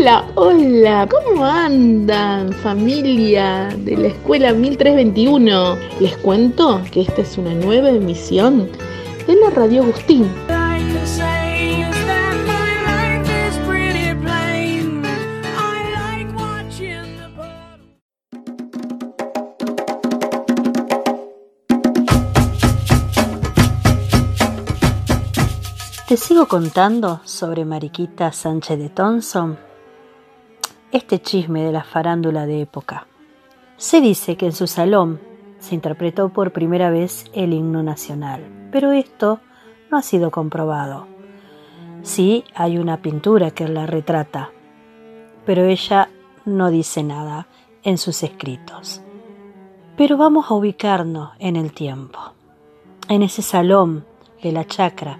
Hola, hola, ¿cómo andan familia de la escuela 1321? Les cuento que esta es una nueva emisión de la Radio Agustín. Te sigo contando sobre Mariquita Sánchez de Thompson, este chisme de la farándula de época. Se dice que en su salón se interpretó por primera vez el himno nacional, pero esto no ha sido comprobado. Sí hay una pintura que la retrata, pero ella no dice nada en sus escritos. Pero vamos a ubicarnos en el tiempo, en ese salón de la chacra,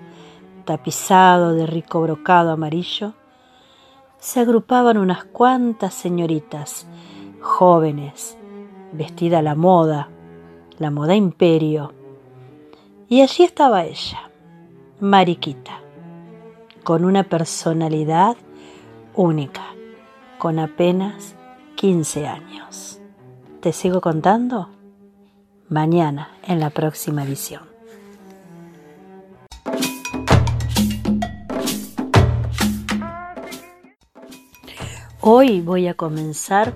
tapizado de rico brocado amarillo, se agrupaban unas cuantas señoritas jóvenes, vestida a la moda, la moda imperio. Y allí estaba ella, Mariquita, con una personalidad única, con apenas 15 años. ¿Te sigo contando? Mañana en la próxima edición. Hoy voy a comenzar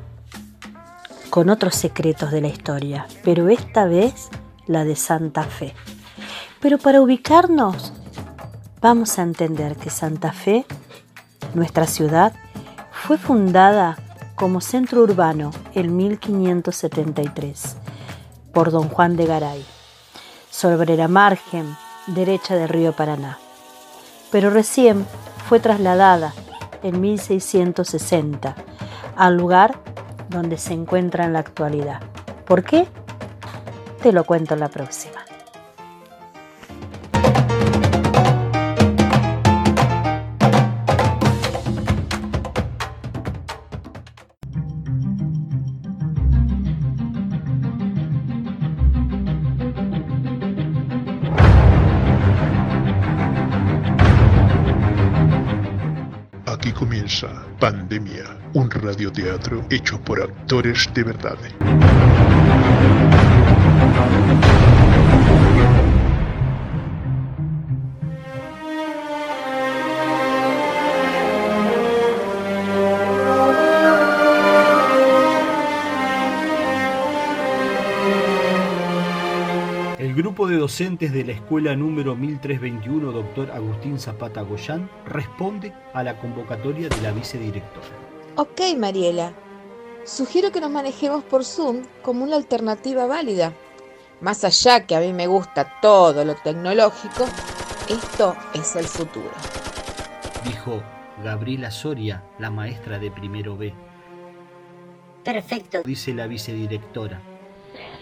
con otros secretos de la historia, pero esta vez la de Santa Fe. Pero para ubicarnos, vamos a entender que Santa Fe, nuestra ciudad, fue fundada como centro urbano en 1573 por don Juan de Garay, sobre la margen derecha del río Paraná. Pero recién fue trasladada en 1660 al lugar donde se encuentra en la actualidad. ¿Por qué? Te lo cuento en la próxima. Pandemia, un radioteatro hecho por actores de verdad. Grupo de docentes de la escuela número 1321, doctor Agustín Zapata Goyán, responde a la convocatoria de la vicedirectora. Ok, Mariela. Sugiero que nos manejemos por Zoom como una alternativa válida. Más allá que a mí me gusta todo lo tecnológico, esto es el futuro. Dijo Gabriela Soria, la maestra de primero B. Perfecto, dice la vicedirectora.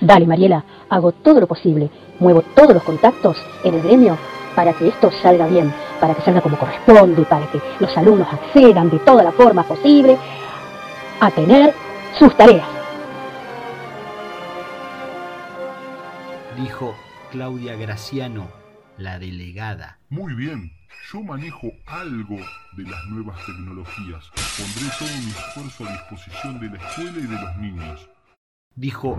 Dale, Mariela, hago todo lo posible muevo todos los contactos en el gremio para que esto salga bien, para que salga como corresponde, para que los alumnos accedan de toda la forma posible a tener sus tareas. Dijo Claudia Graciano, la delegada. Muy bien, yo manejo algo de las nuevas tecnologías. Pondré todo mi esfuerzo a disposición de la escuela y de los niños. Dijo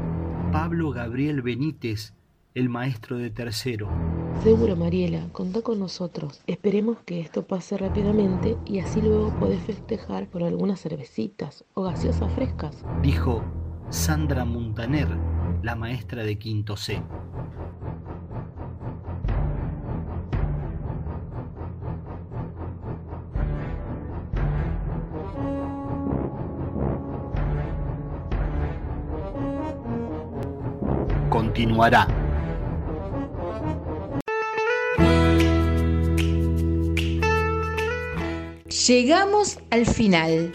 Pablo Gabriel Benítez, el maestro de tercero. Seguro, Mariela, contá con nosotros. Esperemos que esto pase rápidamente y así luego podés festejar por algunas cervecitas o gaseosas frescas. Dijo Sandra Montaner, la maestra de quinto C. Continuará. Llegamos al final.